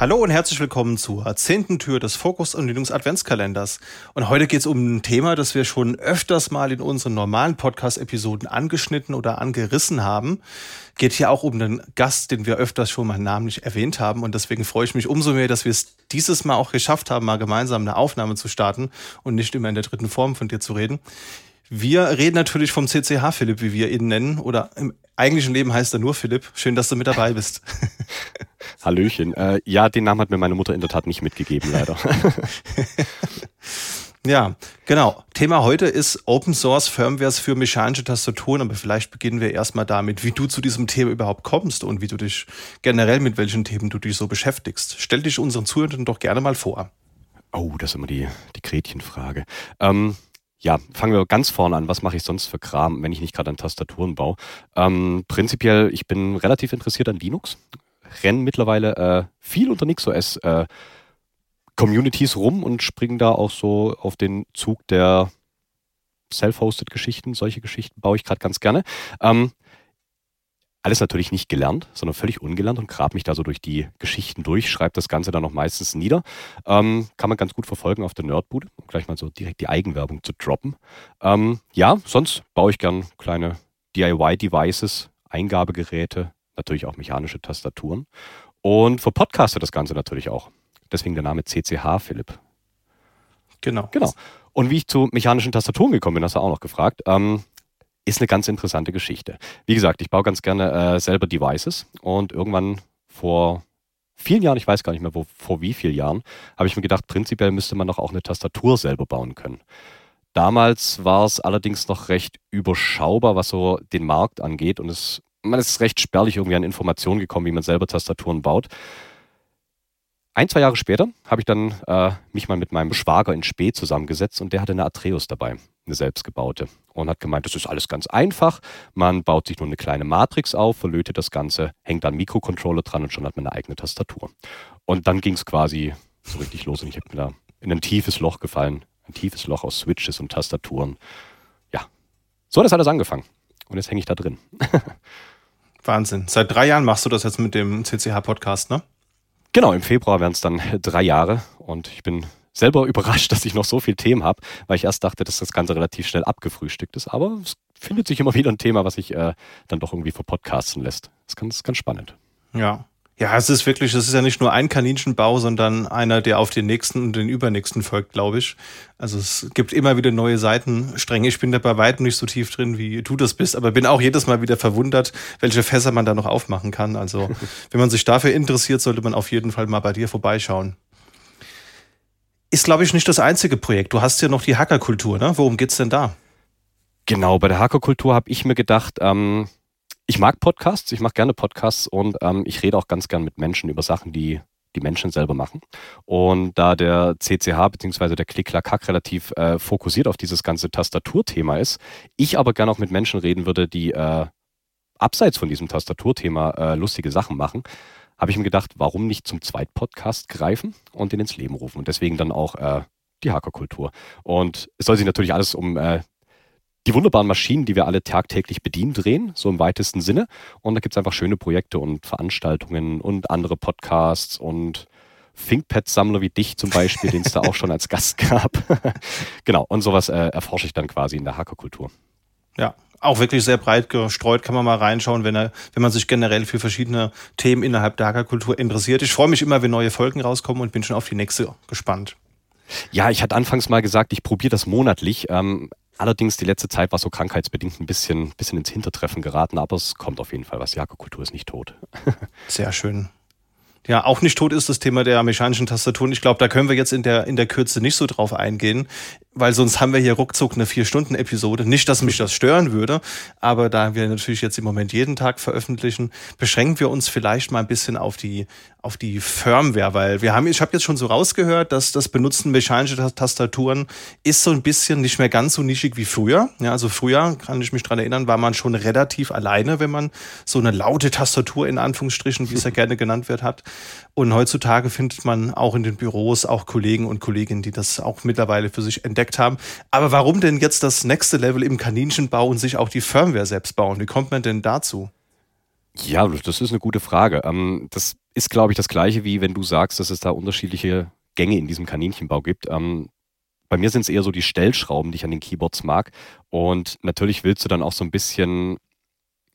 Hallo und herzlich willkommen zur zehnten Tür des Fokus und Linux Adventskalenders. Und heute geht es um ein Thema, das wir schon öfters mal in unseren normalen Podcast-Episoden angeschnitten oder angerissen haben. Geht hier auch um einen Gast, den wir öfters schon mal namentlich erwähnt haben. Und deswegen freue ich mich umso mehr, dass wir es dieses Mal auch geschafft haben, mal gemeinsam eine Aufnahme zu starten und nicht immer in der dritten Form von dir zu reden. Wir reden natürlich vom CCH Philipp, wie wir ihn nennen, oder im eigentlichen Leben heißt er nur Philipp. Schön, dass du mit dabei bist. Hallöchen. Äh, ja, den Namen hat mir meine Mutter in der Tat nicht mitgegeben, leider. ja, genau. Thema heute ist Open Source Firmwares für mechanische Tastaturen, aber vielleicht beginnen wir erstmal damit, wie du zu diesem Thema überhaupt kommst und wie du dich generell mit welchen Themen du dich so beschäftigst. Stell dich unseren Zuhörern doch gerne mal vor. Oh, das ist immer die, die Gretchenfrage. Ähm, ja, fangen wir ganz vorne an. Was mache ich sonst für Kram, wenn ich nicht gerade an Tastaturen baue? Ähm, prinzipiell, ich bin relativ interessiert an Linux. Rennen mittlerweile äh, viel unter NixOS äh, Communities rum und springen da auch so auf den Zug der Self-Hosted Geschichten. Solche Geschichten baue ich gerade ganz gerne. Ähm, alles natürlich nicht gelernt, sondern völlig ungelernt und grab mich da so durch die Geschichten durch, schreibe das Ganze dann noch meistens nieder. Ähm, kann man ganz gut verfolgen auf der Nerdbude, um gleich mal so direkt die Eigenwerbung zu droppen. Ähm, ja, sonst baue ich gern kleine DIY-Devices, Eingabegeräte, natürlich auch mechanische Tastaturen. Und für Podcaster das Ganze natürlich auch. Deswegen der Name CCH, Philipp. Genau. Genau. Und wie ich zu mechanischen Tastaturen gekommen bin, hast du auch noch gefragt. Ähm, ist eine ganz interessante Geschichte. Wie gesagt, ich baue ganz gerne äh, selber Devices und irgendwann vor vielen Jahren, ich weiß gar nicht mehr wo, vor wie vielen Jahren, habe ich mir gedacht, prinzipiell müsste man doch auch eine Tastatur selber bauen können. Damals war es allerdings noch recht überschaubar, was so den Markt angeht und es, man ist recht spärlich irgendwie an Informationen gekommen, wie man selber Tastaturen baut. Ein, zwei Jahre später habe ich dann äh, mich mal mit meinem Schwager in Spee zusammengesetzt und der hatte eine Atreus dabei, eine selbstgebaute. Und hat gemeint, das ist alles ganz einfach. Man baut sich nur eine kleine Matrix auf, verlötet das Ganze, hängt dann Mikrocontroller dran und schon hat man eine eigene Tastatur. Und dann ging es quasi so richtig los und ich habe mir da in ein tiefes Loch gefallen. Ein tiefes Loch aus Switches und Tastaturen. Ja, so hat das alles angefangen. Und jetzt hänge ich da drin. Wahnsinn. Seit drei Jahren machst du das jetzt mit dem CCH-Podcast, ne? Genau, im Februar wären es dann drei Jahre und ich bin selber überrascht, dass ich noch so viele Themen habe, weil ich erst dachte, dass das Ganze relativ schnell abgefrühstückt ist. Aber es findet sich immer wieder ein Thema, was sich äh, dann doch irgendwie verpodcasten lässt. Das ist ganz, ganz spannend. Ja. Ja, es ist wirklich, es ist ja nicht nur ein Kaninchenbau, sondern einer, der auf den nächsten und den übernächsten folgt, glaube ich. Also es gibt immer wieder neue Seitenstränge. Ich bin da bei weitem nicht so tief drin, wie du das bist, aber bin auch jedes Mal wieder verwundert, welche Fässer man da noch aufmachen kann. Also wenn man sich dafür interessiert, sollte man auf jeden Fall mal bei dir vorbeischauen. Ist, glaube ich, nicht das einzige Projekt. Du hast ja noch die Hackerkultur, ne? Worum geht's denn da? Genau, bei der Hackerkultur habe ich mir gedacht, ähm, ich mag Podcasts, ich mache gerne Podcasts und ähm, ich rede auch ganz gern mit Menschen über Sachen, die die Menschen selber machen. Und da der CCH bzw. der Klick-Klack-Hack relativ äh, fokussiert auf dieses ganze Tastaturthema ist, ich aber gerne auch mit Menschen reden würde, die äh, abseits von diesem Tastaturthema äh, lustige Sachen machen, habe ich mir gedacht, warum nicht zum Zweitpodcast greifen und den ins Leben rufen. Und deswegen dann auch äh, die Hackerkultur. Und es soll sich natürlich alles um äh, die wunderbaren Maschinen, die wir alle tagtäglich bedienen, drehen, so im weitesten Sinne. Und da gibt es einfach schöne Projekte und Veranstaltungen und andere Podcasts und ThinkPad-Sammler wie dich zum Beispiel, den es da auch schon als Gast gab. genau, und sowas äh, erforsche ich dann quasi in der Hackerkultur. Ja, auch wirklich sehr breit gestreut, kann man mal reinschauen, wenn, er, wenn man sich generell für verschiedene Themen innerhalb der Hackerkultur interessiert. Ich freue mich immer, wenn neue Folgen rauskommen und bin schon auf die nächste gespannt. Ja, ich hatte anfangs mal gesagt, ich probiere das monatlich. Ähm, Allerdings die letzte Zeit war so krankheitsbedingt ein bisschen, bisschen ins Hintertreffen geraten, aber es kommt auf jeden Fall was. Die Hackerkultur ist nicht tot. Sehr schön. Ja, auch nicht tot ist das Thema der mechanischen Tastaturen. Ich glaube, da können wir jetzt in der, in der Kürze nicht so drauf eingehen weil sonst haben wir hier ruckzuck eine Vier-Stunden-Episode. Nicht, dass mich das stören würde, aber da wir natürlich jetzt im Moment jeden Tag veröffentlichen, beschränken wir uns vielleicht mal ein bisschen auf die, auf die Firmware, weil wir haben, ich habe jetzt schon so rausgehört, dass das Benutzen mechanischer Tastaturen ist so ein bisschen nicht mehr ganz so nischig wie früher. Ja, also früher, kann ich mich dran erinnern, war man schon relativ alleine, wenn man so eine laute Tastatur in Anführungsstrichen, wie es ja gerne genannt wird, hat. Und heutzutage findet man auch in den Büros auch Kollegen und Kolleginnen, die das auch mittlerweile für sich entdeckt entdeckt haben. Aber warum denn jetzt das nächste Level im Kaninchenbau und sich auch die Firmware selbst bauen? Wie kommt man denn dazu? Ja, das ist eine gute Frage. Ähm, das ist, glaube ich, das gleiche, wie wenn du sagst, dass es da unterschiedliche Gänge in diesem Kaninchenbau gibt. Ähm, bei mir sind es eher so die Stellschrauben, die ich an den Keyboards mag. Und natürlich willst du dann auch so ein bisschen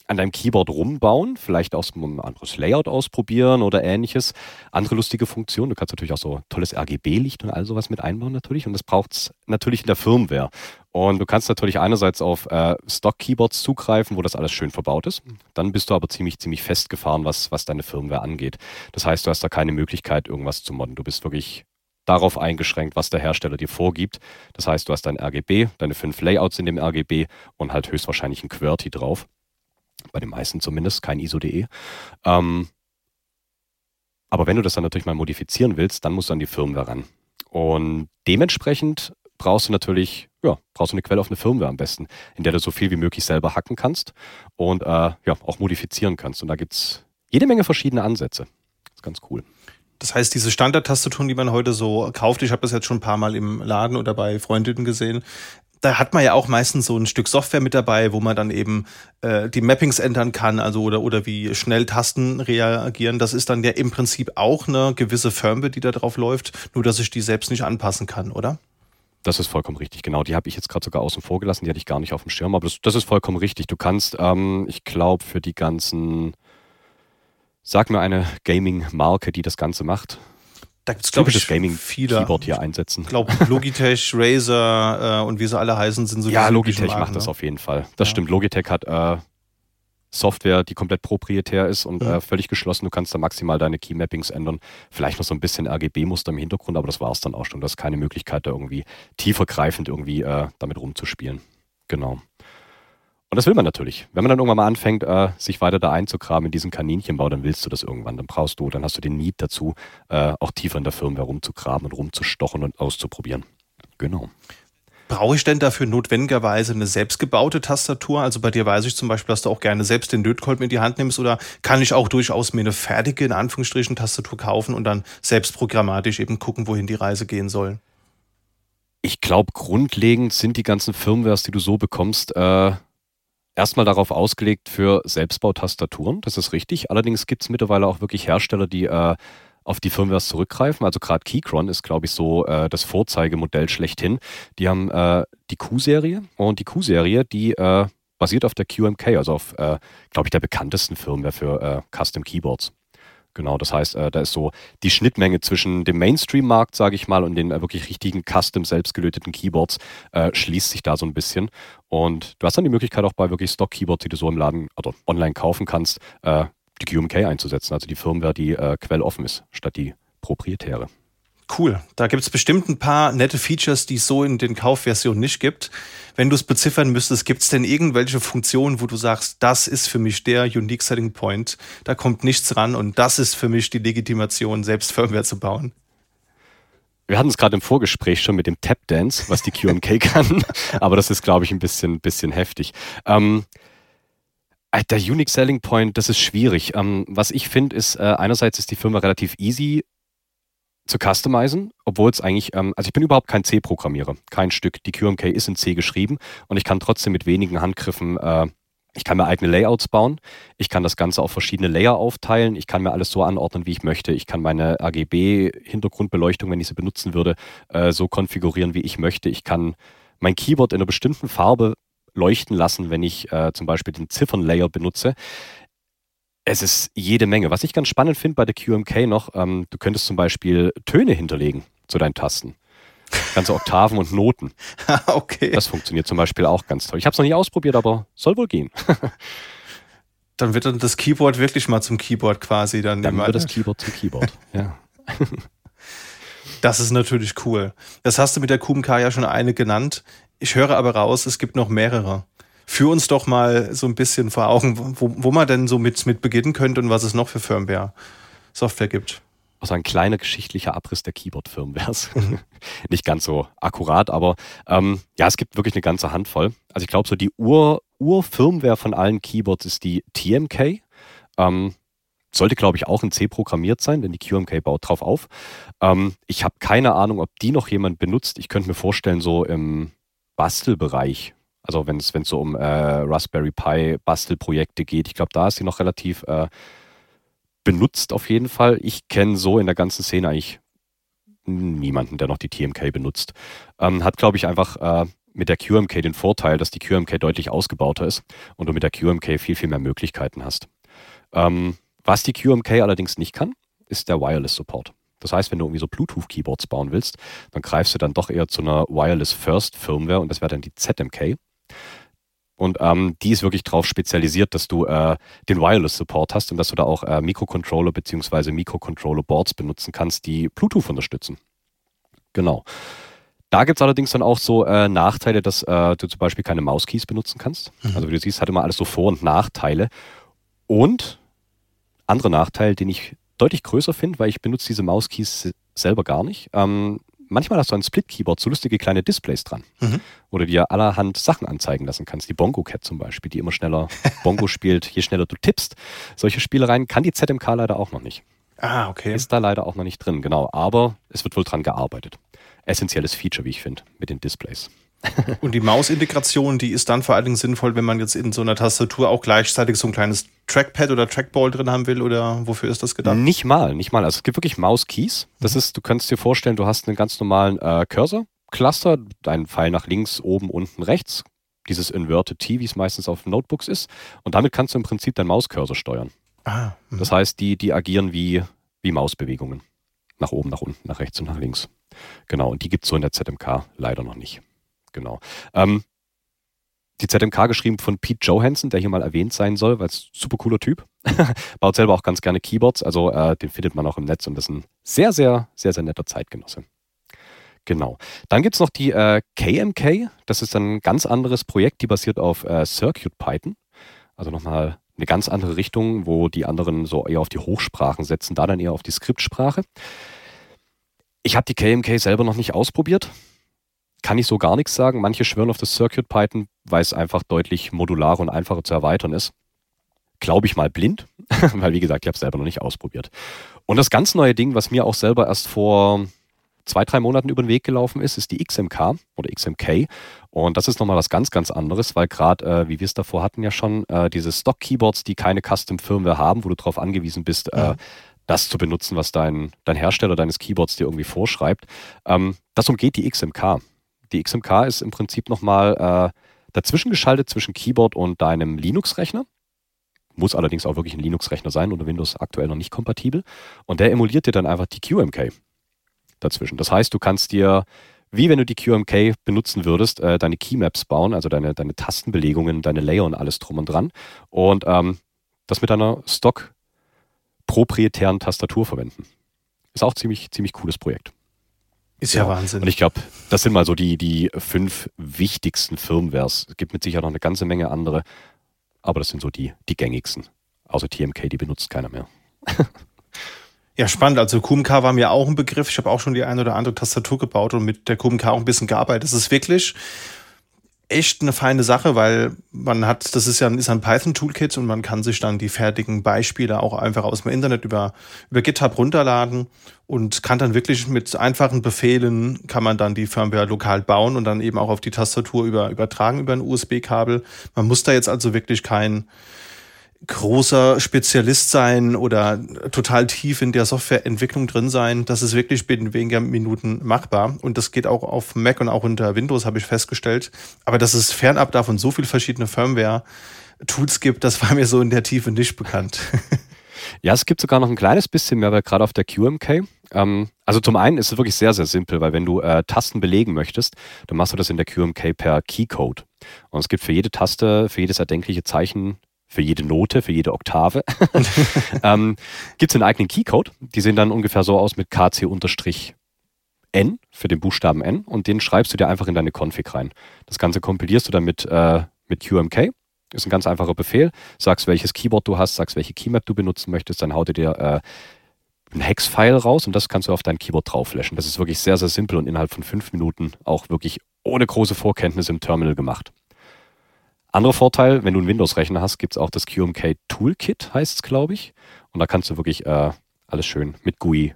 an deinem Keyboard rumbauen, vielleicht auch ein anderes Layout ausprobieren oder ähnliches. Andere lustige Funktionen. Du kannst natürlich auch so tolles RGB-Licht und all sowas mit einbauen natürlich. Und das braucht es natürlich in der Firmware. Und du kannst natürlich einerseits auf äh, Stock-Keyboards zugreifen, wo das alles schön verbaut ist. Dann bist du aber ziemlich, ziemlich festgefahren, was, was deine Firmware angeht. Das heißt, du hast da keine Möglichkeit, irgendwas zu modden. Du bist wirklich darauf eingeschränkt, was der Hersteller dir vorgibt. Das heißt, du hast dein RGB, deine fünf Layouts in dem RGB und halt höchstwahrscheinlich ein QWERTY drauf. Bei den meisten zumindest, kein ISO.de. Ähm, aber wenn du das dann natürlich mal modifizieren willst, dann musst du an die Firmware ran. Und dementsprechend brauchst du natürlich, ja, brauchst du eine eine Firmware am besten, in der du so viel wie möglich selber hacken kannst und äh, ja, auch modifizieren kannst. Und da gibt es jede Menge verschiedene Ansätze. Das ist ganz cool. Das heißt, diese Standard-Tastaturen, die man heute so kauft, ich habe das jetzt schon ein paar Mal im Laden oder bei Freundinnen gesehen, da hat man ja auch meistens so ein Stück Software mit dabei, wo man dann eben äh, die Mappings ändern kann, also oder, oder wie schnell Tasten reagieren. Das ist dann ja im Prinzip auch eine gewisse Firmware, die da drauf läuft, nur dass ich die selbst nicht anpassen kann, oder? Das ist vollkommen richtig, genau. Die habe ich jetzt gerade sogar außen vor gelassen, die hatte ich gar nicht auf dem Schirm, aber das, das ist vollkommen richtig. Du kannst, ähm, ich glaube, für die ganzen, sag mir eine Gaming-Marke, die das Ganze macht. Da gibt es, glaube ich, Gaming viele. Keyboard hier einsetzen. Ich glaube, Logitech, Razer äh, und wie sie alle heißen, sind so Ja, Logitech Marken, macht ne? das auf jeden Fall. Das ja. stimmt. Logitech hat äh, Software, die komplett proprietär ist und mhm. äh, völlig geschlossen. Du kannst da maximal deine Key-Mappings ändern. Vielleicht noch so ein bisschen RGB-Muster im Hintergrund, aber das war es dann auch schon. Du hast keine Möglichkeit, da irgendwie tiefergreifend irgendwie äh, damit rumzuspielen. Genau. Und das will man natürlich. Wenn man dann irgendwann mal anfängt, äh, sich weiter da einzugraben in diesen Kaninchenbau, dann willst du das irgendwann. Dann brauchst du, dann hast du den Need dazu, äh, auch tiefer in der Firmware rumzugraben und rumzustochen und auszuprobieren. Genau. Brauche ich denn dafür notwendigerweise eine selbstgebaute Tastatur? Also bei dir weiß ich zum Beispiel, dass du auch gerne selbst den Lötkolben in die Hand nimmst oder kann ich auch durchaus mir eine fertige, in Anführungsstrichen, Tastatur kaufen und dann selbst programmatisch eben gucken, wohin die Reise gehen soll? Ich glaube, grundlegend sind die ganzen Firmwares, die du so bekommst, äh, erstmal darauf ausgelegt für Selbstbautastaturen, das ist richtig. Allerdings gibt es mittlerweile auch wirklich Hersteller, die äh, auf die Firmwares zurückgreifen. Also gerade Keychron ist, glaube ich, so äh, das Vorzeigemodell schlechthin. Die haben äh, die Q-Serie und die Q-Serie, die äh, basiert auf der QMK, also auf, äh, glaube ich, der bekanntesten Firmware für äh, Custom Keyboards. Genau, das heißt, äh, da ist so die Schnittmenge zwischen dem Mainstream-Markt, sage ich mal, und den äh, wirklich richtigen Custom selbstgelöteten Keyboards äh, schließt sich da so ein bisschen. Und du hast dann die Möglichkeit auch bei wirklich Stock-Keyboards, die du so im Laden oder online kaufen kannst, äh, die QMK einzusetzen, also die Firmware, die äh, quelloffen ist, statt die proprietäre. Cool. Da gibt es bestimmt ein paar nette Features, die es so in den Kaufversionen nicht gibt. Wenn du es beziffern müsstest, gibt es denn irgendwelche Funktionen, wo du sagst, das ist für mich der Unique Selling Point, da kommt nichts ran und das ist für mich die Legitimation, selbst Firmware zu bauen? Wir hatten es gerade im Vorgespräch schon mit dem Tap Dance, was die QMK kann, aber das ist, glaube ich, ein bisschen, bisschen heftig. Ähm, äh, der Unique Selling Point, das ist schwierig. Ähm, was ich finde, ist, äh, einerseits ist die Firma relativ easy zu customizen, obwohl es eigentlich, ähm, also ich bin überhaupt kein C-Programmierer, kein Stück. Die QMK ist in C geschrieben und ich kann trotzdem mit wenigen Handgriffen, äh, ich kann mir eigene Layouts bauen, ich kann das Ganze auf verschiedene Layer aufteilen, ich kann mir alles so anordnen, wie ich möchte, ich kann meine RGB-Hintergrundbeleuchtung, wenn ich sie benutzen würde, äh, so konfigurieren, wie ich möchte, ich kann mein Keyboard in einer bestimmten Farbe leuchten lassen, wenn ich äh, zum Beispiel den Ziffernlayer benutze. Es ist jede Menge. Was ich ganz spannend finde bei der QMK noch, ähm, du könntest zum Beispiel Töne hinterlegen zu deinen Tasten. Ganze Oktaven und Noten. okay. Das funktioniert zum Beispiel auch ganz toll. Ich habe es noch nie ausprobiert, aber soll wohl gehen. dann wird dann das Keyboard wirklich mal zum Keyboard quasi. Dann, dann wird das Keyboard zum Keyboard, ja. Das ist natürlich cool. Das hast du mit der QMK ja schon eine genannt. Ich höre aber raus, es gibt noch mehrere führ uns doch mal so ein bisschen vor Augen, wo, wo man denn so mit, mit beginnen könnte und was es noch für Firmware-Software gibt. Also ein kleiner geschichtlicher Abriss der Keyboard-Firmwares. Nicht ganz so akkurat, aber ähm, ja, es gibt wirklich eine ganze Handvoll. Also ich glaube, so die Ur, Ur-Firmware von allen Keyboards ist die TMK. Ähm, sollte, glaube ich, auch in C programmiert sein, denn die QMK baut drauf auf. Ähm, ich habe keine Ahnung, ob die noch jemand benutzt. Ich könnte mir vorstellen, so im Bastelbereich also wenn es so um äh, Raspberry Pi Bastelprojekte geht, ich glaube, da ist sie noch relativ äh, benutzt auf jeden Fall. Ich kenne so in der ganzen Szene eigentlich niemanden, der noch die TMK benutzt. Ähm, hat, glaube ich, einfach äh, mit der QMK den Vorteil, dass die QMK deutlich ausgebauter ist und du mit der QMK viel, viel mehr Möglichkeiten hast. Ähm, was die QMK allerdings nicht kann, ist der Wireless Support. Das heißt, wenn du irgendwie so Bluetooth-Keyboards bauen willst, dann greifst du dann doch eher zu einer Wireless First Firmware und das wäre dann die ZMK. Und ähm, die ist wirklich darauf spezialisiert, dass du äh, den Wireless-Support hast und dass du da auch äh, Mikrocontroller bzw. Mikrocontroller-Boards benutzen kannst, die Bluetooth unterstützen. Genau. Da gibt es allerdings dann auch so äh, Nachteile, dass äh, du zum Beispiel keine Mauskeys benutzen kannst. Mhm. Also wie du siehst, hat immer alles so Vor- und Nachteile. Und andere Nachteil, den ich deutlich größer finde, weil ich benutze diese Mauskeys selber gar nicht. Ähm, manchmal hast du ein Split-Keyboard, so lustige kleine Displays dran, mhm. wo du dir allerhand Sachen anzeigen lassen kannst. Die Bongo Cat zum Beispiel, die immer schneller Bongo spielt, je schneller du tippst. Solche Spielereien kann die ZMK leider auch noch nicht. Ah, okay. Ist da leider auch noch nicht drin, genau. Aber es wird wohl dran gearbeitet. Essentielles Feature, wie ich finde, mit den Displays. Und die Mausintegration, die ist dann vor allen Dingen sinnvoll, wenn man jetzt in so einer Tastatur auch gleichzeitig so ein kleines Trackpad oder Trackball drin haben will oder wofür ist das gedacht? Nicht mal, nicht mal. Also es gibt wirklich Mauskeys. Das mhm. ist, du kannst dir vorstellen, du hast einen ganz normalen äh, Cursor, Cluster, deinen Pfeil nach links, oben, unten, rechts. Dieses Inverted T, wie es meistens auf Notebooks ist. Und damit kannst du im Prinzip deinen Mauscursor steuern. Ah, mhm. das heißt, die, die agieren wie, wie Mausbewegungen. Nach oben, nach unten, nach rechts und nach links. Genau, und die gibt es so in der ZMK leider noch nicht. Genau. Ähm, die ZMK geschrieben von Pete Johansson, der hier mal erwähnt sein soll, weil es super cooler Typ. Baut selber auch ganz gerne Keyboards, also äh, den findet man auch im Netz und ist ein sehr, sehr, sehr, sehr netter Zeitgenosse. Genau. Dann gibt es noch die äh, KMK. Das ist ein ganz anderes Projekt, die basiert auf äh, Circuit Python. Also nochmal eine ganz andere Richtung, wo die anderen so eher auf die Hochsprachen setzen, da dann eher auf die Skriptsprache. Ich habe die KMK selber noch nicht ausprobiert kann ich so gar nichts sagen. Manche schwören auf das Circuit Python, weil es einfach deutlich modularer und einfacher zu erweitern ist. Glaube ich mal blind, weil wie gesagt, ich habe es selber noch nicht ausprobiert. Und das ganz neue Ding, was mir auch selber erst vor zwei, drei Monaten über den Weg gelaufen ist, ist die XMK oder XMK. Und das ist nochmal was ganz, ganz anderes, weil gerade, äh, wie wir es davor hatten ja schon, äh, diese Stock-Keyboards, die keine Custom-Firmware haben, wo du darauf angewiesen bist, äh, ja. das zu benutzen, was dein, dein Hersteller deines Keyboards dir irgendwie vorschreibt. Ähm, das umgeht die XMK. Die XMK ist im Prinzip nochmal äh, dazwischen geschaltet zwischen Keyboard und deinem Linux-Rechner. Muss allerdings auch wirklich ein Linux-Rechner sein oder Windows aktuell noch nicht kompatibel. Und der emuliert dir dann einfach die QMK dazwischen. Das heißt, du kannst dir, wie wenn du die QMK benutzen würdest, äh, deine Keymaps bauen, also deine, deine Tastenbelegungen, deine Layer und alles drum und dran. Und ähm, das mit deiner Stock proprietären Tastatur verwenden. Ist auch ziemlich, ziemlich cooles Projekt. Ist ja, ja Wahnsinn. Und ich glaube, das sind mal so die, die fünf wichtigsten Firmwares. Es gibt mit Sicherheit noch eine ganze Menge andere, aber das sind so die, die gängigsten. Außer TMK, die benutzt keiner mehr. Ja, spannend. Also QMK war mir auch ein Begriff. Ich habe auch schon die eine oder andere Tastatur gebaut und mit der QMK auch ein bisschen gearbeitet. Das ist wirklich echt eine feine Sache, weil man hat, das ist ja ist ein Python-Toolkit und man kann sich dann die fertigen Beispiele auch einfach aus dem Internet über, über GitHub runterladen und kann dann wirklich mit einfachen Befehlen kann man dann die Firmware lokal bauen und dann eben auch auf die Tastatur über, übertragen über ein USB-Kabel. Man muss da jetzt also wirklich kein großer Spezialist sein oder total tief in der Softwareentwicklung drin sein. Das ist wirklich binnen weniger Minuten machbar. Und das geht auch auf Mac und auch unter Windows, habe ich festgestellt. Aber dass es fernab davon so viele verschiedene Firmware-Tools gibt, das war mir so in der Tiefe nicht bekannt. Ja, es gibt sogar noch ein kleines bisschen mehr, weil gerade auf der QMK. Ähm, also zum einen ist es wirklich sehr, sehr simpel, weil wenn du äh, Tasten belegen möchtest, dann machst du das in der QMK per Keycode. Und es gibt für jede Taste, für jedes erdenkliche Zeichen für jede Note, für jede Oktave, ähm, gibt es einen eigenen Keycode. Die sehen dann ungefähr so aus mit KC-N für den Buchstaben N und den schreibst du dir einfach in deine Config rein. Das Ganze kompilierst du dann mit, äh, mit QMK. Ist ein ganz einfacher Befehl. Sagst, welches Keyboard du hast, sagst, welche Keymap du benutzen möchtest, dann haut er dir äh, ein Hex-File raus und das kannst du auf dein Keyboard drauflöschen. Das ist wirklich sehr, sehr simpel und innerhalb von fünf Minuten auch wirklich ohne große Vorkenntnisse im Terminal gemacht. Anderer Vorteil, wenn du einen Windows-Rechner hast, gibt es auch das QMK Toolkit, heißt es, glaube ich. Und da kannst du wirklich äh, alles schön mit GUI,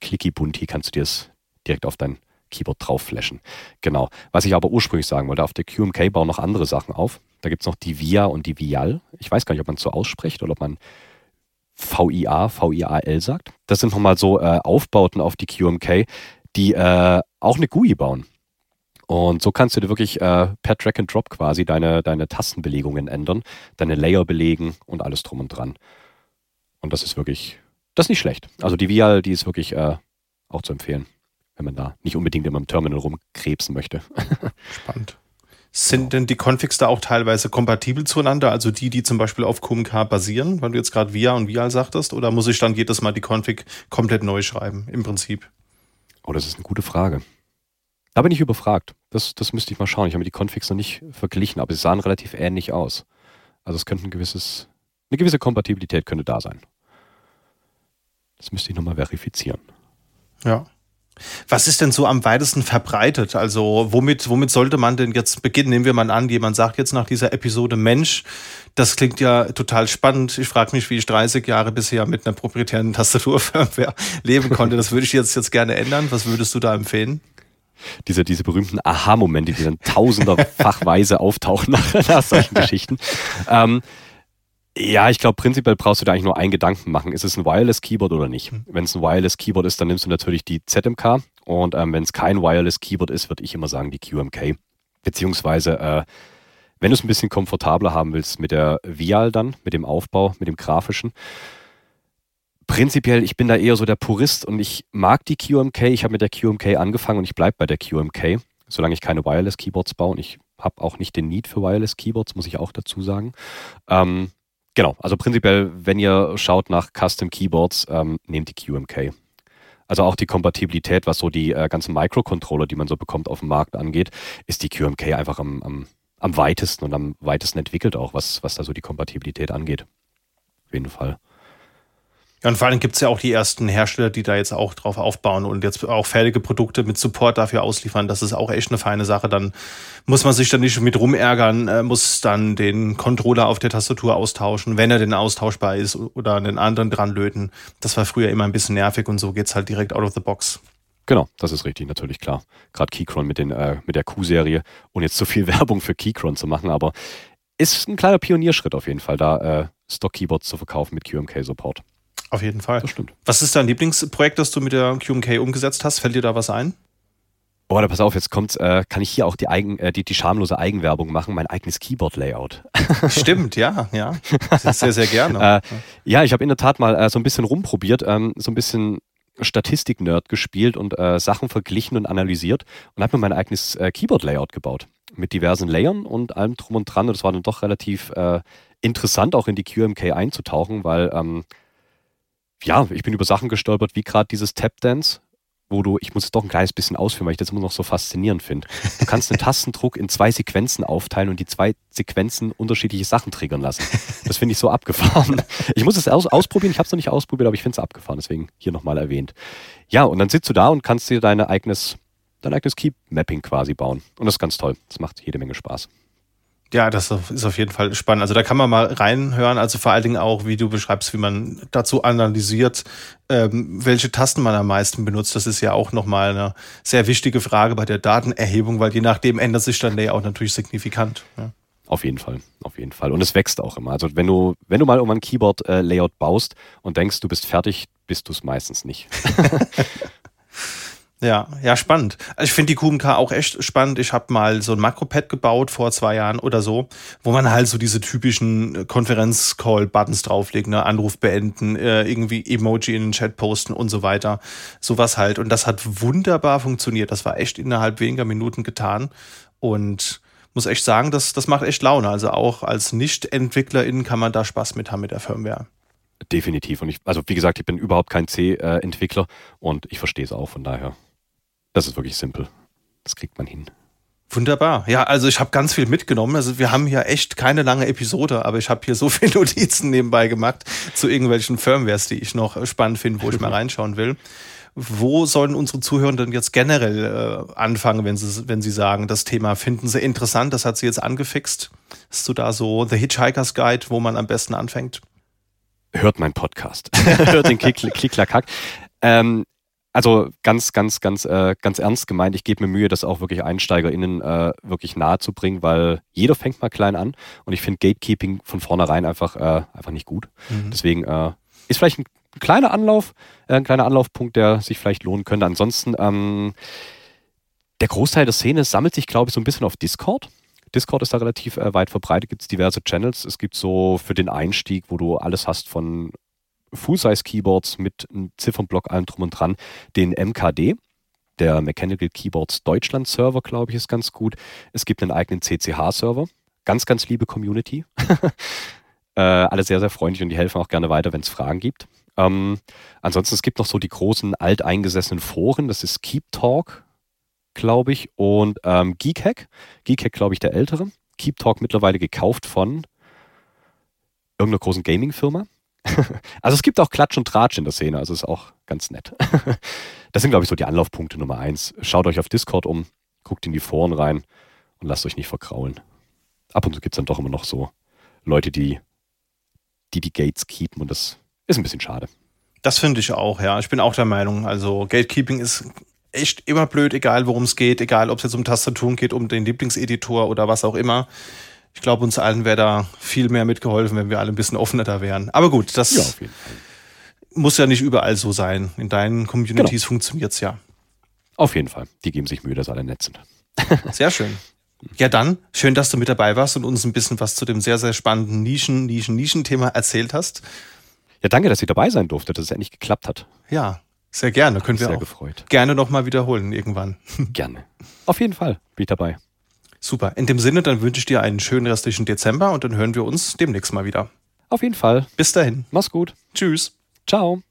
Clicky Bunti, kannst du dir das direkt auf dein Keyboard drauf flashen. Genau. Was ich aber ursprünglich sagen wollte, auf der QMK bauen noch andere Sachen auf. Da gibt es noch die VIA und die VIAL. Ich weiß gar nicht, ob man es so ausspricht oder ob man VIA, VIAL sagt. Das sind nochmal so äh, Aufbauten auf die QMK, die äh, auch eine GUI bauen. Und so kannst du dir wirklich äh, per Drag and Drop quasi deine, deine Tastenbelegungen ändern, deine Layer belegen und alles drum und dran. Und das ist wirklich, das ist nicht schlecht. Also die Vial, die ist wirklich äh, auch zu empfehlen, wenn man da nicht unbedingt immer im Terminal rumkrebsen möchte. Spannend. Sind denn die Configs da auch teilweise kompatibel zueinander? Also die, die zum Beispiel auf QMK basieren, weil du jetzt gerade VIA und VIA sagtest? Oder muss ich dann jedes Mal die Config komplett neu schreiben, im Prinzip? Oh, das ist eine gute Frage. Da bin ich überfragt. Das, das müsste ich mal schauen. Ich habe mir die Configs noch nicht verglichen, aber sie sahen relativ ähnlich aus. Also es könnte ein gewisses, eine gewisse Kompatibilität könnte da sein. Das müsste ich nochmal verifizieren. Ja. Was ist denn so am weitesten verbreitet? Also womit, womit sollte man denn jetzt beginnen? Nehmen wir mal an, jemand sagt jetzt nach dieser Episode, Mensch, das klingt ja total spannend. Ich frage mich, wie ich 30 Jahre bisher mit einer proprietären Tastaturfirmware leben konnte. Das würde ich jetzt, jetzt gerne ändern. Was würdest du da empfehlen? Diese, diese berühmten Aha-Momente, die dann tausenderfachweise auftauchen nach, nach solchen Geschichten. Ähm, ja, ich glaube, prinzipiell brauchst du da eigentlich nur einen Gedanken machen. Ist es ein Wireless Keyboard oder nicht? Mhm. Wenn es ein Wireless Keyboard ist, dann nimmst du natürlich die ZMK. Und ähm, wenn es kein Wireless Keyboard ist, würde ich immer sagen die QMK. Beziehungsweise, äh, wenn du es ein bisschen komfortabler haben willst mit der Vial dann, mit dem Aufbau, mit dem grafischen. Prinzipiell, ich bin da eher so der Purist und ich mag die QMK. Ich habe mit der QMK angefangen und ich bleibe bei der QMK, solange ich keine Wireless Keyboards baue. Und ich habe auch nicht den Need für Wireless Keyboards, muss ich auch dazu sagen. Ähm, Genau, also prinzipiell, wenn ihr schaut nach Custom Keyboards, ähm, nehmt die QMK. Also auch die Kompatibilität, was so die äh, ganzen Microcontroller, die man so bekommt, auf dem Markt angeht, ist die QMK einfach am, am, am weitesten und am weitesten entwickelt auch, was, was da so die Kompatibilität angeht. Auf jeden Fall. Ja, und vor allem gibt es ja auch die ersten Hersteller, die da jetzt auch drauf aufbauen und jetzt auch fertige Produkte mit Support dafür ausliefern. Das ist auch echt eine feine Sache. Dann muss man sich dann nicht mit rumärgern, äh, muss dann den Controller auf der Tastatur austauschen, wenn er denn austauschbar ist oder einen anderen dran löten. Das war früher immer ein bisschen nervig und so geht's halt direkt out of the box. Genau, das ist richtig, natürlich klar. Gerade Keychron mit, den, äh, mit der Q-Serie und jetzt zu viel Werbung für Keychron zu machen, aber ist ein kleiner Pionierschritt auf jeden Fall, da äh, Stock-Keyboards zu verkaufen mit QMK-Support. Auf jeden Fall. Das stimmt. Was ist dein Lieblingsprojekt, das du mit der QMK umgesetzt hast? Fällt dir da was ein? Boah, da pass auf, jetzt kommt, äh, kann ich hier auch die, eigen, äh, die, die schamlose Eigenwerbung machen, mein eigenes Keyboard-Layout. Stimmt, ja, ja. Sehr, sehr gerne. äh, ja, ich habe in der Tat mal äh, so ein bisschen rumprobiert, ähm, so ein bisschen Statistik-Nerd gespielt und äh, Sachen verglichen und analysiert und habe mir mein eigenes äh, Keyboard-Layout gebaut. Mit diversen Layern und allem drum und dran. Und das war dann doch relativ äh, interessant, auch in die QMK einzutauchen, weil ähm, ja, ich bin über Sachen gestolpert, wie gerade dieses Tap-Dance, wo du, ich muss es doch ein kleines bisschen ausführen, weil ich das immer noch so faszinierend finde. Du kannst einen Tastendruck in zwei Sequenzen aufteilen und die zwei Sequenzen unterschiedliche Sachen triggern lassen. Das finde ich so abgefahren. Ich muss es aus, ausprobieren, ich habe es noch nicht ausprobiert, aber ich finde es abgefahren, deswegen hier nochmal erwähnt. Ja, und dann sitzt du da und kannst dir deine eigenes, dein eigenes Key-Mapping quasi bauen. Und das ist ganz toll. Das macht jede Menge Spaß. Ja, das ist auf jeden Fall spannend. Also da kann man mal reinhören, also vor allen Dingen auch, wie du beschreibst, wie man dazu analysiert, ähm, welche Tasten man am meisten benutzt. Das ist ja auch nochmal eine sehr wichtige Frage bei der Datenerhebung, weil je nachdem ändert sich dann Layout natürlich signifikant. Ja. Auf jeden Fall, auf jeden Fall. Und es wächst auch immer. Also wenn du, wenn du mal um ein Keyboard-Layout äh, baust und denkst, du bist fertig, bist du es meistens nicht. Ja, ja, spannend. Also ich finde die QMK auch echt spannend. Ich habe mal so ein Makropad gebaut vor zwei Jahren oder so, wo man halt so diese typischen Konferenz-Call-Buttons drauflegt, ne? Anruf beenden, äh, irgendwie Emoji in den Chat posten und so weiter. Sowas halt. Und das hat wunderbar funktioniert. Das war echt innerhalb weniger Minuten getan. Und muss echt sagen, das, das macht echt Laune. Also auch als Nicht-EntwicklerInnen kann man da Spaß mit haben mit der Firmware. Definitiv. Und ich, also wie gesagt, ich bin überhaupt kein C-Entwickler und ich verstehe es auch von daher. Das ist wirklich simpel. Das kriegt man hin. Wunderbar. Ja, also ich habe ganz viel mitgenommen. Also wir haben hier echt keine lange Episode, aber ich habe hier so viele Notizen nebenbei gemacht zu irgendwelchen Firmwares, die ich noch spannend finde, wo ich mal reinschauen will. Wo sollen unsere Zuhörenden jetzt generell äh, anfangen, wenn sie, wenn sie sagen, das Thema finden sie interessant, das hat sie jetzt angefixt? Hast du da so The Hitchhiker's Guide, wo man am besten anfängt? Hört meinen Podcast. Hört den Klick-Klack-Hack. Ähm, also ganz, ganz, ganz, äh, ganz ernst gemeint, ich gebe mir Mühe, das auch wirklich EinsteigerInnen äh, wirklich nahe zu bringen, weil jeder fängt mal klein an und ich finde Gatekeeping von vornherein einfach, äh, einfach nicht gut. Mhm. Deswegen, äh, ist vielleicht ein kleiner Anlauf, äh, ein kleiner Anlaufpunkt, der sich vielleicht lohnen könnte. Ansonsten, ähm, der Großteil der Szene sammelt sich, glaube ich, so ein bisschen auf Discord. Discord ist da relativ äh, weit verbreitet, gibt es diverse Channels. Es gibt so für den Einstieg, wo du alles hast von Full-Size-Keyboards mit einem Ziffernblock, allem drum und dran, den MKD. Der Mechanical Keyboards Deutschland Server, glaube ich, ist ganz gut. Es gibt einen eigenen CCH-Server. Ganz, ganz liebe Community. äh, alle sehr, sehr freundlich und die helfen auch gerne weiter, wenn es Fragen gibt. Ähm, ansonsten, es gibt noch so die großen alteingesessenen Foren. Das ist Keep Talk, glaube ich, und ähm, Geekhack. Geekhack, glaube ich, der ältere. Keep Talk mittlerweile gekauft von irgendeiner großen Gaming-Firma. also es gibt auch Klatsch und Tratsch in der Szene, also ist auch ganz nett. das sind, glaube ich, so die Anlaufpunkte Nummer eins. Schaut euch auf Discord um, guckt in die Foren rein und lasst euch nicht verkraulen. Ab und zu gibt es dann doch immer noch so Leute, die, die die Gates keepen und das ist ein bisschen schade. Das finde ich auch, ja. Ich bin auch der Meinung, also Gatekeeping ist echt immer blöd, egal worum es geht, egal ob es jetzt um Tastaturen geht, um den Lieblingseditor oder was auch immer. Ich glaube, uns allen wäre da viel mehr mitgeholfen, wenn wir alle ein bisschen offener da wären. Aber gut, das ja, muss ja nicht überall so sein. In deinen Communities genau. funktioniert es ja. Auf jeden Fall. Die geben sich Mühe, dass alle nett sind. Sehr schön. Ja, dann, schön, dass du mit dabei warst und uns ein bisschen was zu dem sehr, sehr spannenden Nischen, Nischen, Nischen-Thema erzählt hast. Ja, danke, dass ich dabei sein durfte, dass es endlich geklappt hat. Ja, sehr gerne. Können wir sehr auch gefreut. gerne nochmal wiederholen irgendwann. Gerne. Auf jeden Fall bin ich dabei. Super. In dem Sinne, dann wünsche ich dir einen schönen restlichen Dezember und dann hören wir uns demnächst mal wieder. Auf jeden Fall. Bis dahin. Mach's gut. Tschüss. Ciao.